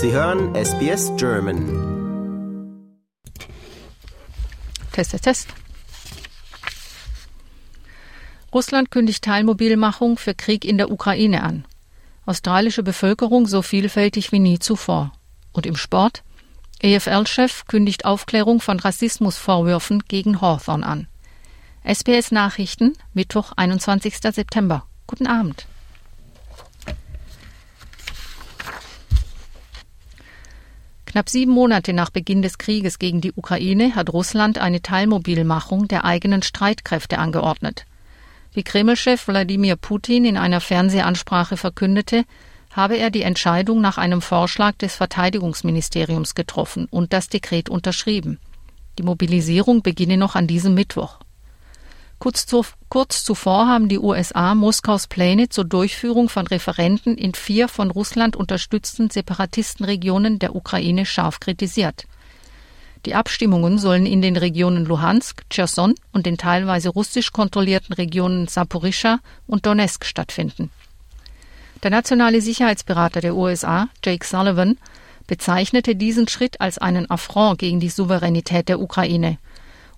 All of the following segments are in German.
Sie hören SBS German. Test, Test, Test. Russland kündigt Teilmobilmachung für Krieg in der Ukraine an. Australische Bevölkerung so vielfältig wie nie zuvor. Und im Sport? EFL-Chef kündigt Aufklärung von Rassismusvorwürfen gegen Hawthorne an. SBS Nachrichten, Mittwoch, 21. September. Guten Abend. Knapp sieben Monate nach Beginn des Krieges gegen die Ukraine hat Russland eine Teilmobilmachung der eigenen Streitkräfte angeordnet. Wie Kreml-Chef Wladimir Putin in einer Fernsehansprache verkündete, habe er die Entscheidung nach einem Vorschlag des Verteidigungsministeriums getroffen und das Dekret unterschrieben. Die Mobilisierung beginne noch an diesem Mittwoch. Kurz, zu, kurz, zuvor haben die USA Moskaus Pläne zur Durchführung von Referenten in vier von Russland unterstützten Separatistenregionen der Ukraine scharf kritisiert. Die Abstimmungen sollen in den Regionen Luhansk, Cherson und den teilweise russisch kontrollierten Regionen Saporischschja und Donetsk stattfinden. Der nationale Sicherheitsberater der USA, Jake Sullivan, bezeichnete diesen Schritt als einen Affront gegen die Souveränität der Ukraine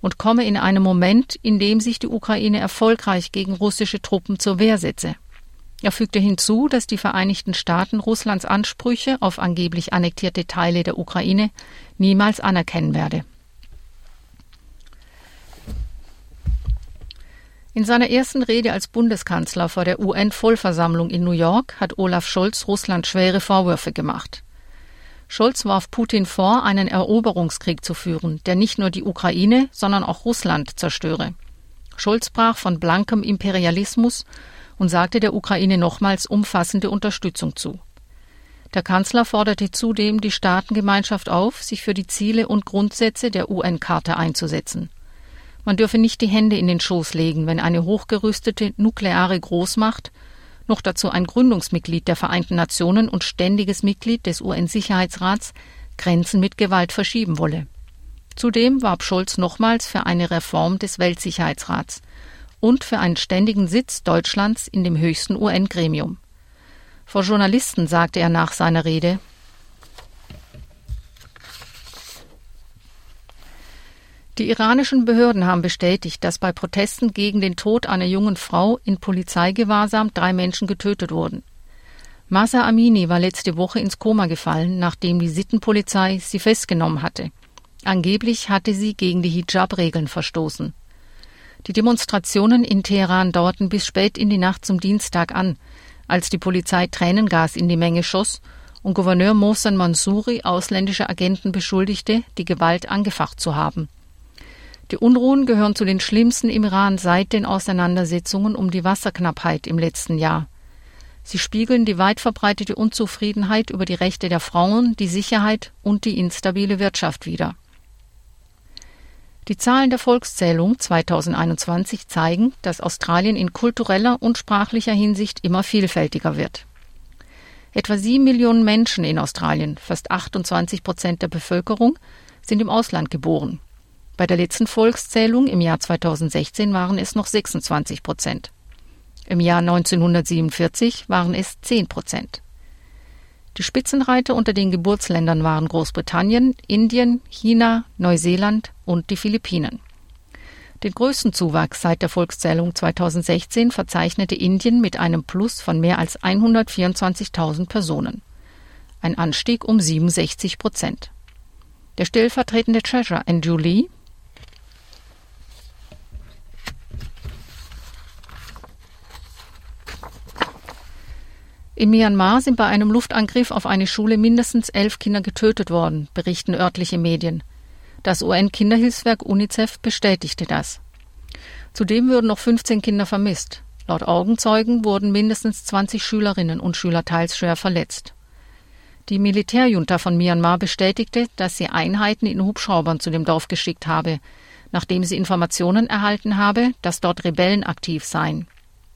und komme in einem Moment, in dem sich die Ukraine erfolgreich gegen russische Truppen zur Wehr setze. Er fügte hinzu, dass die Vereinigten Staaten Russlands Ansprüche auf angeblich annektierte Teile der Ukraine niemals anerkennen werde. In seiner ersten Rede als Bundeskanzler vor der UN-Vollversammlung in New York hat Olaf Scholz Russland schwere Vorwürfe gemacht. Scholz warf Putin vor, einen Eroberungskrieg zu führen, der nicht nur die Ukraine, sondern auch Russland zerstöre. Scholz sprach von blankem Imperialismus und sagte der Ukraine nochmals umfassende Unterstützung zu. Der Kanzler forderte zudem die Staatengemeinschaft auf, sich für die Ziele und Grundsätze der UN-Charta einzusetzen. Man dürfe nicht die Hände in den Schoß legen, wenn eine hochgerüstete nukleare Großmacht noch dazu ein Gründungsmitglied der Vereinten Nationen und ständiges Mitglied des UN-Sicherheitsrats, Grenzen mit Gewalt verschieben wolle. Zudem warb Scholz nochmals für eine Reform des Weltsicherheitsrats und für einen ständigen Sitz Deutschlands in dem höchsten UN-Gremium. Vor Journalisten sagte er nach seiner Rede Die iranischen Behörden haben bestätigt, dass bei Protesten gegen den Tod einer jungen Frau in Polizeigewahrsam drei Menschen getötet wurden. Masa Amini war letzte Woche ins Koma gefallen, nachdem die Sittenpolizei sie festgenommen hatte. Angeblich hatte sie gegen die Hijab-Regeln verstoßen. Die Demonstrationen in Teheran dauerten bis spät in die Nacht zum Dienstag an, als die Polizei Tränengas in die Menge schoss und Gouverneur Mohsen Mansouri ausländische Agenten beschuldigte, die Gewalt angefacht zu haben. Die Unruhen gehören zu den schlimmsten im Iran seit den Auseinandersetzungen um die Wasserknappheit im letzten Jahr. Sie spiegeln die weit verbreitete Unzufriedenheit über die Rechte der Frauen, die Sicherheit und die instabile Wirtschaft wider. Die Zahlen der Volkszählung 2021 zeigen, dass Australien in kultureller und sprachlicher Hinsicht immer vielfältiger wird. Etwa sieben Millionen Menschen in Australien, fast 28 Prozent der Bevölkerung, sind im Ausland geboren. Bei der letzten Volkszählung im Jahr 2016 waren es noch 26 Prozent. Im Jahr 1947 waren es 10 Prozent. Die Spitzenreiter unter den Geburtsländern waren Großbritannien, Indien, China, Neuseeland und die Philippinen. Den größten Zuwachs seit der Volkszählung 2016 verzeichnete Indien mit einem Plus von mehr als 124.000 Personen. Ein Anstieg um 67 Prozent. Der stellvertretende Treasurer Andrew Lee In Myanmar sind bei einem Luftangriff auf eine Schule mindestens elf Kinder getötet worden, berichten örtliche Medien. Das UN-Kinderhilfswerk UNICEF bestätigte das. Zudem würden noch 15 Kinder vermisst. Laut Augenzeugen wurden mindestens 20 Schülerinnen und Schüler teils schwer verletzt. Die Militärjunta von Myanmar bestätigte, dass sie Einheiten in Hubschraubern zu dem Dorf geschickt habe, nachdem sie Informationen erhalten habe, dass dort Rebellen aktiv seien.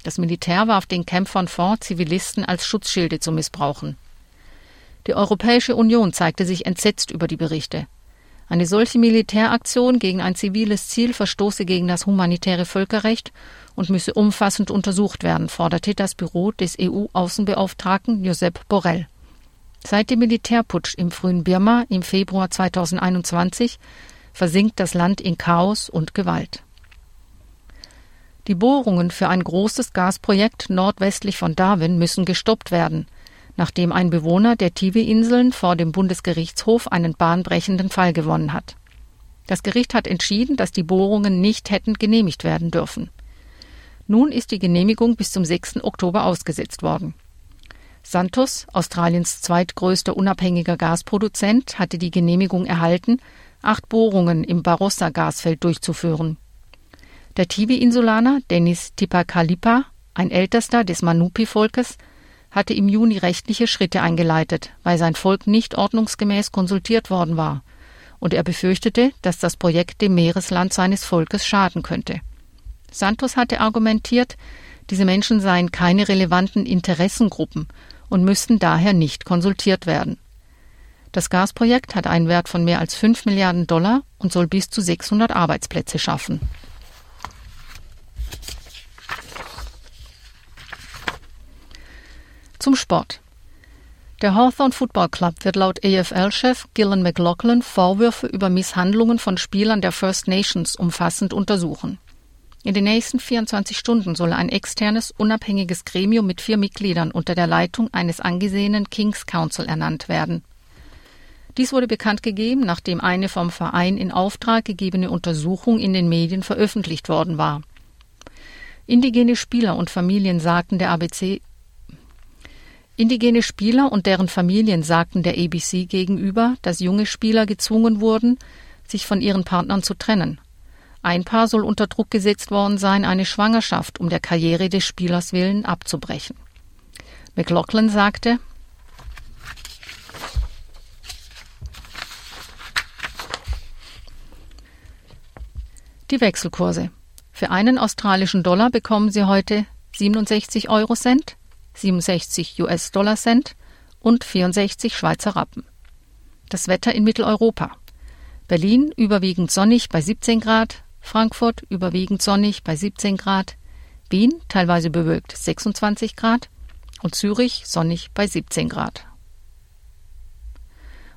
Das Militär warf den Kämpfern vor, Zivilisten als Schutzschilde zu missbrauchen. Die Europäische Union zeigte sich entsetzt über die Berichte. Eine solche Militäraktion gegen ein ziviles Ziel verstoße gegen das humanitäre Völkerrecht und müsse umfassend untersucht werden, forderte das Büro des EU-Außenbeauftragten Josep Borrell. Seit dem Militärputsch im frühen Birma im Februar 2021 versinkt das Land in Chaos und Gewalt. Die Bohrungen für ein großes Gasprojekt nordwestlich von Darwin müssen gestoppt werden, nachdem ein Bewohner der Tiwi-Inseln vor dem Bundesgerichtshof einen bahnbrechenden Fall gewonnen hat. Das Gericht hat entschieden, dass die Bohrungen nicht hätten genehmigt werden dürfen. Nun ist die Genehmigung bis zum 6. Oktober ausgesetzt worden. Santos, Australiens zweitgrößter unabhängiger Gasproduzent, hatte die Genehmigung erhalten, acht Bohrungen im Barossa-Gasfeld durchzuführen. Der Tiwi-Insulaner Dennis Tipakalipa, ein Ältester des Manupi-Volkes, hatte im Juni rechtliche Schritte eingeleitet, weil sein Volk nicht ordnungsgemäß konsultiert worden war, und er befürchtete, dass das Projekt dem Meeresland seines Volkes schaden könnte. Santos hatte argumentiert, diese Menschen seien keine relevanten Interessengruppen und müssten daher nicht konsultiert werden. Das Gasprojekt hat einen Wert von mehr als 5 Milliarden Dollar und soll bis zu 600 Arbeitsplätze schaffen. Zum Sport. Der Hawthorne Football Club wird laut AFL-Chef Gillan McLaughlin Vorwürfe über Misshandlungen von Spielern der First Nations umfassend untersuchen. In den nächsten 24 Stunden soll ein externes, unabhängiges Gremium mit vier Mitgliedern unter der Leitung eines angesehenen King's Council ernannt werden. Dies wurde bekannt gegeben, nachdem eine vom Verein in Auftrag gegebene Untersuchung in den Medien veröffentlicht worden war. Indigene Spieler und Familien sagten der ABC Indigene Spieler und deren Familien sagten der ABC gegenüber, dass junge Spieler gezwungen wurden, sich von ihren Partnern zu trennen. Ein Paar soll unter Druck gesetzt worden sein, eine Schwangerschaft um der Karriere des Spielers willen abzubrechen. McLaughlin sagte, Die Wechselkurse. Für einen australischen Dollar bekommen Sie heute 67 Euro Cent, 67 US-Dollar Cent und 64 Schweizer Rappen. Das Wetter in Mitteleuropa. Berlin überwiegend sonnig bei 17 Grad, Frankfurt überwiegend sonnig bei 17 Grad, Wien teilweise bewölkt 26 Grad und Zürich sonnig bei 17 Grad.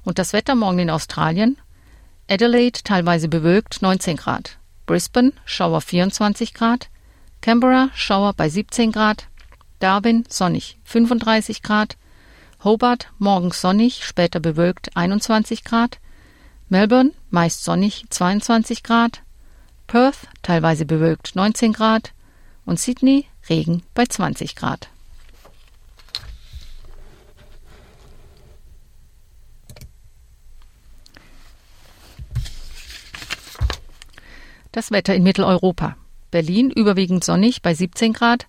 Und das Wetter morgen in Australien? Adelaide teilweise bewölkt 19 Grad, Brisbane Schauer 24 Grad, Canberra Schauer bei 17 Grad, Darwin sonnig 35 Grad, Hobart morgens sonnig, später bewölkt 21 Grad, Melbourne meist sonnig 22 Grad, Perth teilweise bewölkt 19 Grad. Und Sydney Regen bei 20 Grad. Das Wetter in Mitteleuropa. Berlin überwiegend sonnig bei 17 Grad,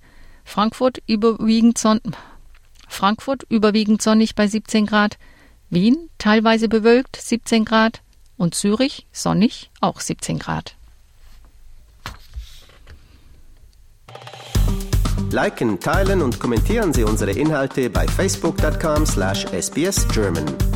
Frankfurt überwiegend, son Frankfurt überwiegend sonnig bei 17 Grad, Wien teilweise bewölkt 17 Grad und Zürich sonnig auch 17 Grad. Liken, teilen und kommentieren Sie unsere Inhalte bei facebook.com/sbsgerman.